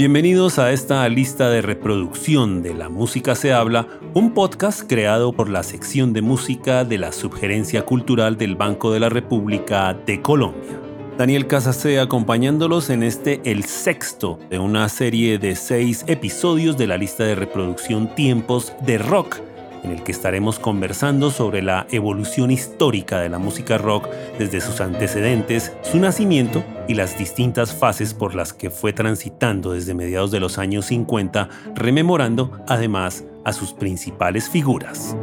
Bienvenidos a esta lista de reproducción de La Música se habla, un podcast creado por la sección de música de la Subgerencia Cultural del Banco de la República de Colombia. Daniel Casase acompañándolos en este el sexto de una serie de seis episodios de la lista de reproducción Tiempos de Rock en el que estaremos conversando sobre la evolución histórica de la música rock desde sus antecedentes, su nacimiento y las distintas fases por las que fue transitando desde mediados de los años 50, rememorando además a sus principales figuras.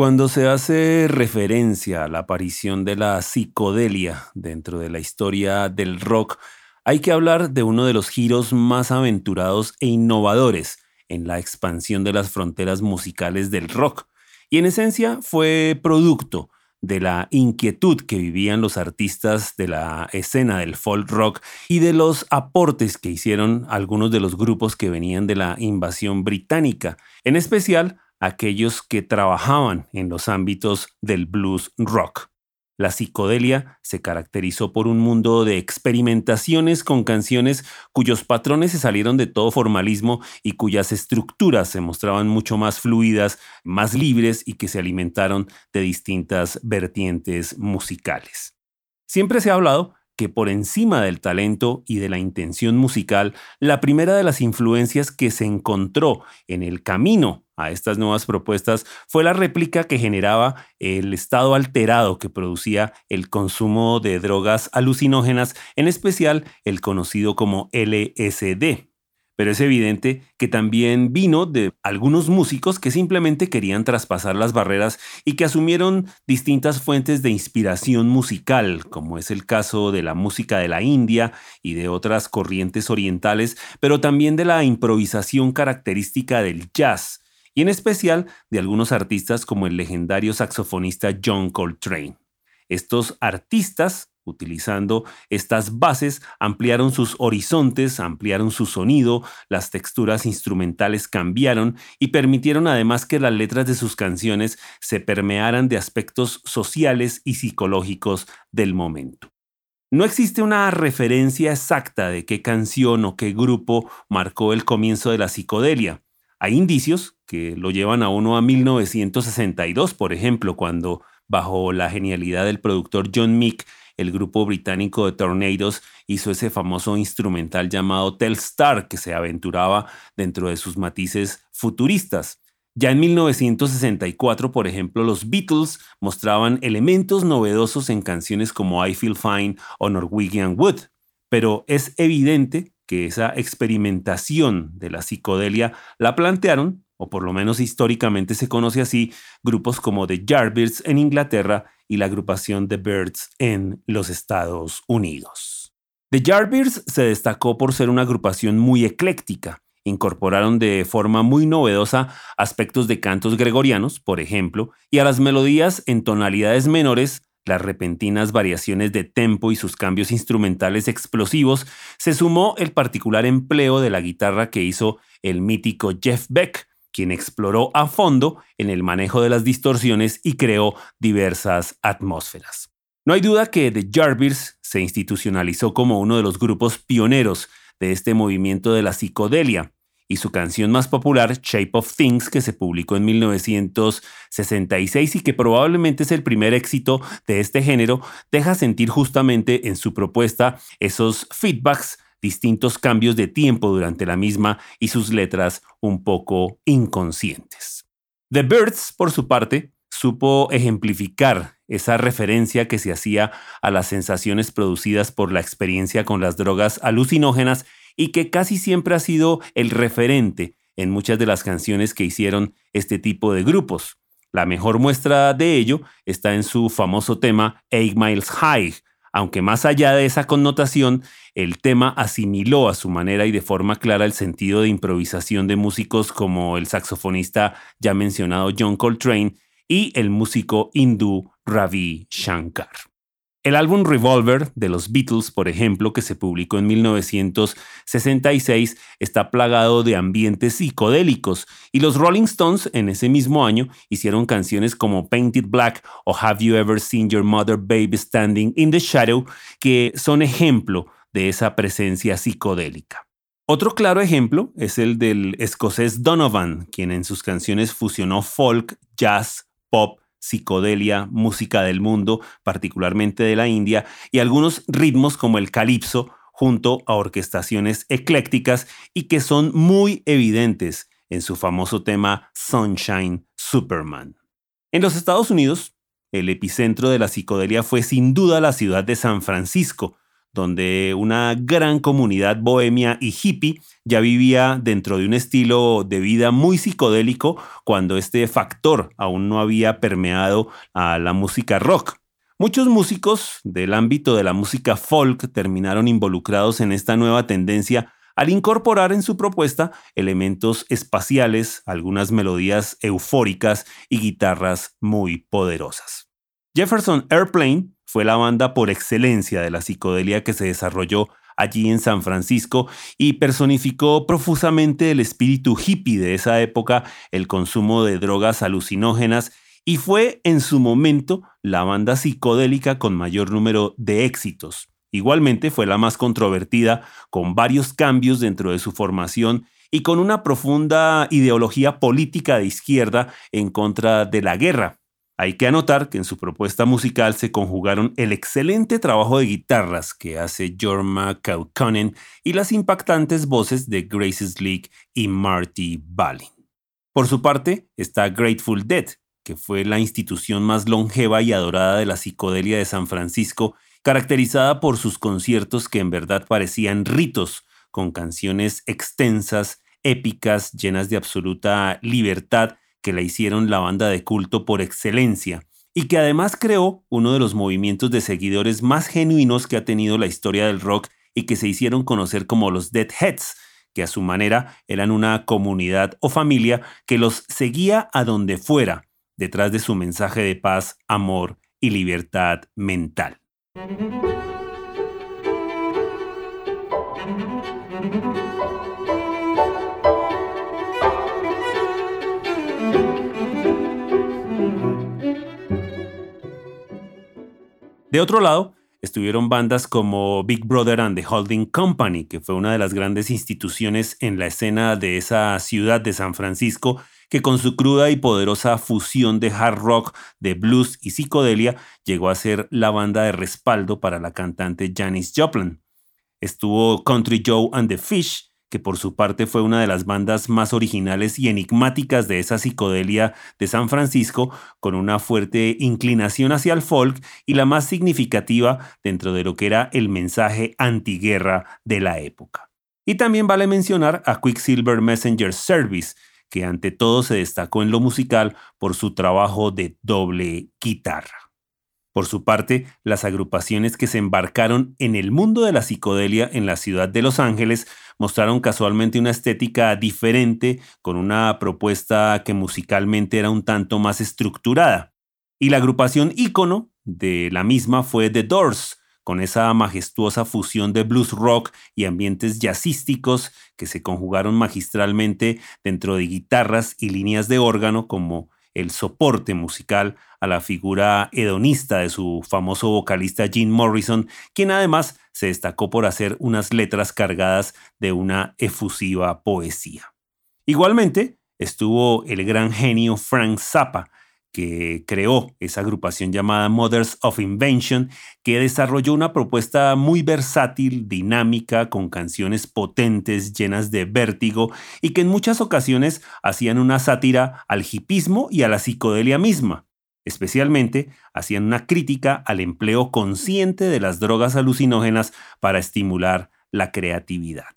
Cuando se hace referencia a la aparición de la psicodelia dentro de la historia del rock, hay que hablar de uno de los giros más aventurados e innovadores en la expansión de las fronteras musicales del rock, y en esencia fue producto de la inquietud que vivían los artistas de la escena del folk rock y de los aportes que hicieron algunos de los grupos que venían de la invasión británica, en especial aquellos que trabajaban en los ámbitos del blues rock. La psicodelia se caracterizó por un mundo de experimentaciones con canciones cuyos patrones se salieron de todo formalismo y cuyas estructuras se mostraban mucho más fluidas, más libres y que se alimentaron de distintas vertientes musicales. Siempre se ha hablado que por encima del talento y de la intención musical, la primera de las influencias que se encontró en el camino a estas nuevas propuestas fue la réplica que generaba el estado alterado que producía el consumo de drogas alucinógenas, en especial el conocido como LSD. Pero es evidente que también vino de algunos músicos que simplemente querían traspasar las barreras y que asumieron distintas fuentes de inspiración musical, como es el caso de la música de la India y de otras corrientes orientales, pero también de la improvisación característica del jazz, en especial de algunos artistas como el legendario saxofonista John Coltrane. Estos artistas, utilizando estas bases, ampliaron sus horizontes, ampliaron su sonido, las texturas instrumentales cambiaron y permitieron además que las letras de sus canciones se permearan de aspectos sociales y psicológicos del momento. No existe una referencia exacta de qué canción o qué grupo marcó el comienzo de la psicodelia. Hay indicios que lo llevan a uno a 1962, por ejemplo, cuando, bajo la genialidad del productor John Meek, el grupo británico de Tornadoes hizo ese famoso instrumental llamado Telstar, que se aventuraba dentro de sus matices futuristas. Ya en 1964, por ejemplo, los Beatles mostraban elementos novedosos en canciones como I Feel Fine o Norwegian Wood. Pero es evidente que esa experimentación de la psicodelia la plantearon, o por lo menos históricamente se conoce así, grupos como The Yardbirds en Inglaterra y la agrupación The Birds en los Estados Unidos. The Yardbirds se destacó por ser una agrupación muy ecléctica. Incorporaron de forma muy novedosa aspectos de cantos gregorianos, por ejemplo, y a las melodías en tonalidades menores las repentinas variaciones de tempo y sus cambios instrumentales explosivos, se sumó el particular empleo de la guitarra que hizo el mítico Jeff Beck, quien exploró a fondo en el manejo de las distorsiones y creó diversas atmósferas. No hay duda que The Jarvis se institucionalizó como uno de los grupos pioneros de este movimiento de la psicodelia, y su canción más popular, Shape of Things, que se publicó en 1966 y que probablemente es el primer éxito de este género, deja sentir justamente en su propuesta esos feedbacks, distintos cambios de tiempo durante la misma y sus letras un poco inconscientes. The Birds, por su parte, supo ejemplificar esa referencia que se hacía a las sensaciones producidas por la experiencia con las drogas alucinógenas y que casi siempre ha sido el referente en muchas de las canciones que hicieron este tipo de grupos. La mejor muestra de ello está en su famoso tema Eight Miles High, aunque más allá de esa connotación, el tema asimiló a su manera y de forma clara el sentido de improvisación de músicos como el saxofonista ya mencionado John Coltrane y el músico hindú Ravi Shankar. El álbum Revolver de los Beatles, por ejemplo, que se publicó en 1966, está plagado de ambientes psicodélicos y los Rolling Stones en ese mismo año hicieron canciones como Painted Black o Have You Ever Seen Your Mother Baby Standing in the Shadow, que son ejemplo de esa presencia psicodélica. Otro claro ejemplo es el del escocés Donovan, quien en sus canciones fusionó folk, jazz, pop, psicodelia, música del mundo, particularmente de la India, y algunos ritmos como el calipso, junto a orquestaciones eclécticas y que son muy evidentes en su famoso tema Sunshine Superman. En los Estados Unidos, el epicentro de la psicodelia fue sin duda la ciudad de San Francisco, donde una gran comunidad bohemia y hippie ya vivía dentro de un estilo de vida muy psicodélico cuando este factor aún no había permeado a la música rock. Muchos músicos del ámbito de la música folk terminaron involucrados en esta nueva tendencia al incorporar en su propuesta elementos espaciales, algunas melodías eufóricas y guitarras muy poderosas. Jefferson Airplane fue la banda por excelencia de la psicodelia que se desarrolló allí en San Francisco y personificó profusamente el espíritu hippie de esa época, el consumo de drogas alucinógenas y fue en su momento la banda psicodélica con mayor número de éxitos. Igualmente fue la más controvertida, con varios cambios dentro de su formación y con una profunda ideología política de izquierda en contra de la guerra, hay que anotar que en su propuesta musical se conjugaron el excelente trabajo de guitarras que hace Jorma Kaukonen y las impactantes voces de Grace Slick y Marty Balin. Por su parte está Grateful Dead, que fue la institución más longeva y adorada de la psicodelia de San Francisco, caracterizada por sus conciertos que en verdad parecían ritos, con canciones extensas, épicas, llenas de absoluta libertad que la hicieron la banda de culto por excelencia y que además creó uno de los movimientos de seguidores más genuinos que ha tenido la historia del rock y que se hicieron conocer como los Deadheads, que a su manera eran una comunidad o familia que los seguía a donde fuera, detrás de su mensaje de paz, amor y libertad mental. De otro lado, estuvieron bandas como Big Brother and the Holding Company, que fue una de las grandes instituciones en la escena de esa ciudad de San Francisco, que con su cruda y poderosa fusión de hard rock, de blues y psicodelia, llegó a ser la banda de respaldo para la cantante Janis Joplin. Estuvo Country Joe and the Fish, que por su parte fue una de las bandas más originales y enigmáticas de esa psicodelia de San Francisco, con una fuerte inclinación hacia el folk y la más significativa dentro de lo que era el mensaje antiguerra de la época. Y también vale mencionar a Quicksilver Messenger Service, que ante todo se destacó en lo musical por su trabajo de doble guitarra. Por su parte, las agrupaciones que se embarcaron en el mundo de la psicodelia en la ciudad de Los Ángeles mostraron casualmente una estética diferente, con una propuesta que musicalmente era un tanto más estructurada. Y la agrupación ícono de la misma fue The Doors, con esa majestuosa fusión de blues rock y ambientes jazzísticos que se conjugaron magistralmente dentro de guitarras y líneas de órgano como el soporte musical a la figura hedonista de su famoso vocalista Jim Morrison, quien además se destacó por hacer unas letras cargadas de una efusiva poesía. Igualmente, estuvo el gran genio Frank Zappa, que creó esa agrupación llamada Mothers of Invention, que desarrolló una propuesta muy versátil, dinámica, con canciones potentes, llenas de vértigo, y que en muchas ocasiones hacían una sátira al hipismo y a la psicodelia misma. Especialmente hacían una crítica al empleo consciente de las drogas alucinógenas para estimular la creatividad.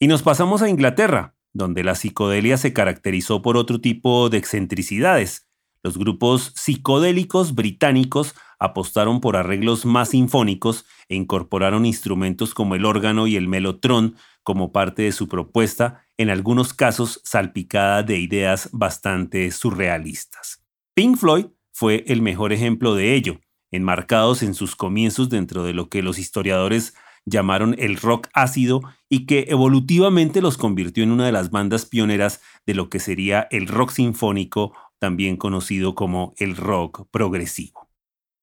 Y nos pasamos a Inglaterra, donde la psicodelia se caracterizó por otro tipo de excentricidades, los grupos psicodélicos británicos apostaron por arreglos más sinfónicos e incorporaron instrumentos como el órgano y el melotrón como parte de su propuesta, en algunos casos salpicada de ideas bastante surrealistas. Pink Floyd fue el mejor ejemplo de ello. enmarcados en sus comienzos dentro de lo que los historiadores llamaron el rock ácido y que evolutivamente los convirtió en una de las bandas pioneras de lo que sería el rock sinfónico, también conocido como el rock progresivo.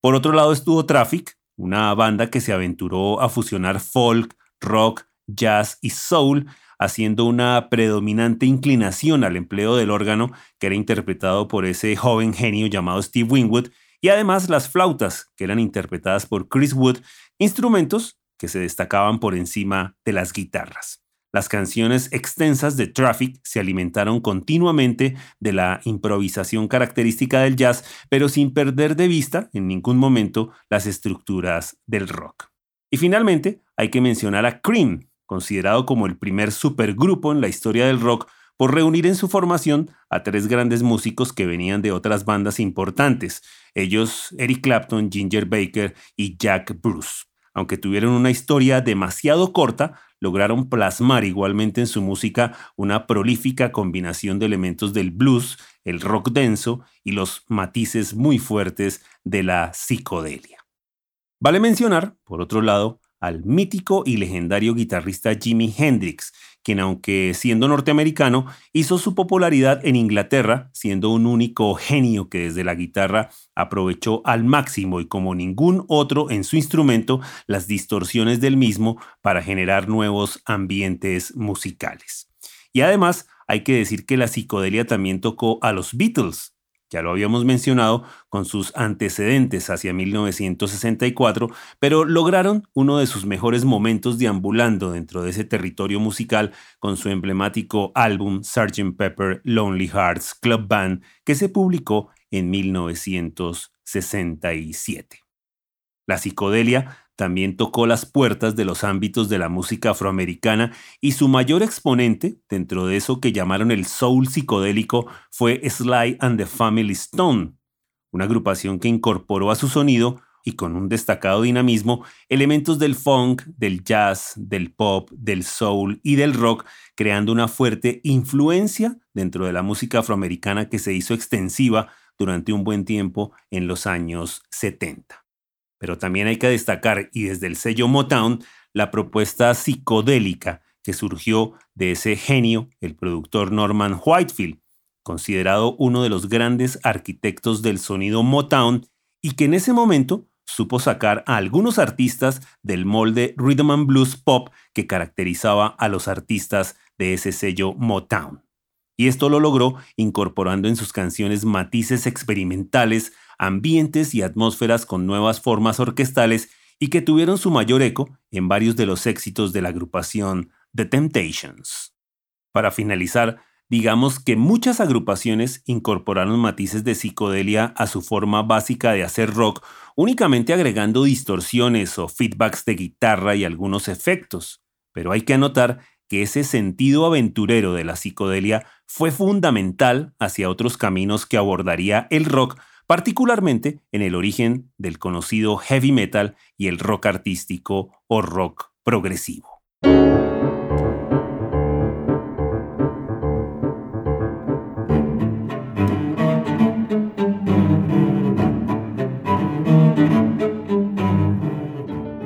Por otro lado estuvo Traffic, una banda que se aventuró a fusionar folk, rock, jazz y soul, haciendo una predominante inclinación al empleo del órgano que era interpretado por ese joven genio llamado Steve Winwood, y además las flautas, que eran interpretadas por Chris Wood, instrumentos que se destacaban por encima de las guitarras. Las canciones extensas de Traffic se alimentaron continuamente de la improvisación característica del jazz, pero sin perder de vista en ningún momento las estructuras del rock. Y finalmente, hay que mencionar a Cream, considerado como el primer supergrupo en la historia del rock por reunir en su formación a tres grandes músicos que venían de otras bandas importantes, ellos Eric Clapton, Ginger Baker y Jack Bruce. Aunque tuvieron una historia demasiado corta, lograron plasmar igualmente en su música una prolífica combinación de elementos del blues, el rock denso y los matices muy fuertes de la psicodelia. Vale mencionar, por otro lado, al mítico y legendario guitarrista Jimi Hendrix, quien aunque siendo norteamericano, hizo su popularidad en Inglaterra, siendo un único genio que desde la guitarra aprovechó al máximo y como ningún otro en su instrumento las distorsiones del mismo para generar nuevos ambientes musicales. Y además, hay que decir que la psicodelia también tocó a los Beatles, ya lo habíamos mencionado con sus antecedentes hacia 1964, pero lograron uno de sus mejores momentos deambulando dentro de ese territorio musical con su emblemático álbum Sgt. Pepper Lonely Hearts Club Band que se publicó en 1967. La psicodelia también tocó las puertas de los ámbitos de la música afroamericana y su mayor exponente, dentro de eso que llamaron el soul psicodélico, fue Sly and the Family Stone, una agrupación que incorporó a su sonido y con un destacado dinamismo elementos del funk, del jazz, del pop, del soul y del rock, creando una fuerte influencia dentro de la música afroamericana que se hizo extensiva durante un buen tiempo en los años 70. Pero también hay que destacar, y desde el sello Motown, la propuesta psicodélica que surgió de ese genio, el productor Norman Whitefield, considerado uno de los grandes arquitectos del sonido Motown y que en ese momento supo sacar a algunos artistas del molde rhythm and blues pop que caracterizaba a los artistas de ese sello Motown. Y esto lo logró incorporando en sus canciones matices experimentales ambientes y atmósferas con nuevas formas orquestales y que tuvieron su mayor eco en varios de los éxitos de la agrupación The Temptations. Para finalizar, digamos que muchas agrupaciones incorporaron matices de psicodelia a su forma básica de hacer rock, únicamente agregando distorsiones o feedbacks de guitarra y algunos efectos. Pero hay que anotar que ese sentido aventurero de la psicodelia fue fundamental hacia otros caminos que abordaría el rock particularmente en el origen del conocido heavy metal y el rock artístico o rock progresivo.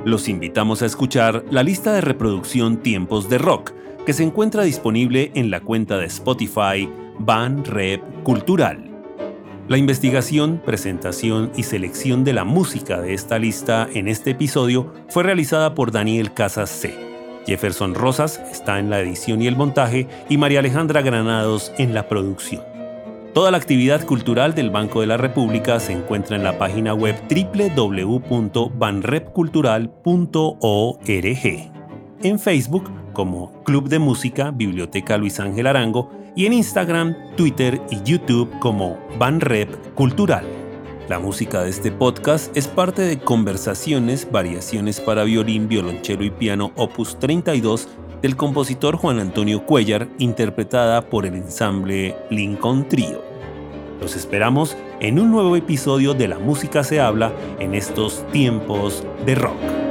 Los invitamos a escuchar la lista de reproducción Tiempos de Rock, que se encuentra disponible en la cuenta de Spotify Van Rep Cultural. La investigación, presentación y selección de la música de esta lista en este episodio fue realizada por Daniel Casas C. Jefferson Rosas está en la edición y el montaje y María Alejandra Granados en la producción. Toda la actividad cultural del Banco de la República se encuentra en la página web www.banrepcultural.org. En Facebook como Club de Música Biblioteca Luis Ángel Arango y en Instagram, Twitter y YouTube como Banrep Cultural. La música de este podcast es parte de Conversaciones, Variaciones para Violín, Violonchelo y Piano Opus 32 del compositor Juan Antonio Cuellar, interpretada por el ensamble Lincoln Trio. Los esperamos en un nuevo episodio de La Música se habla en estos tiempos de rock.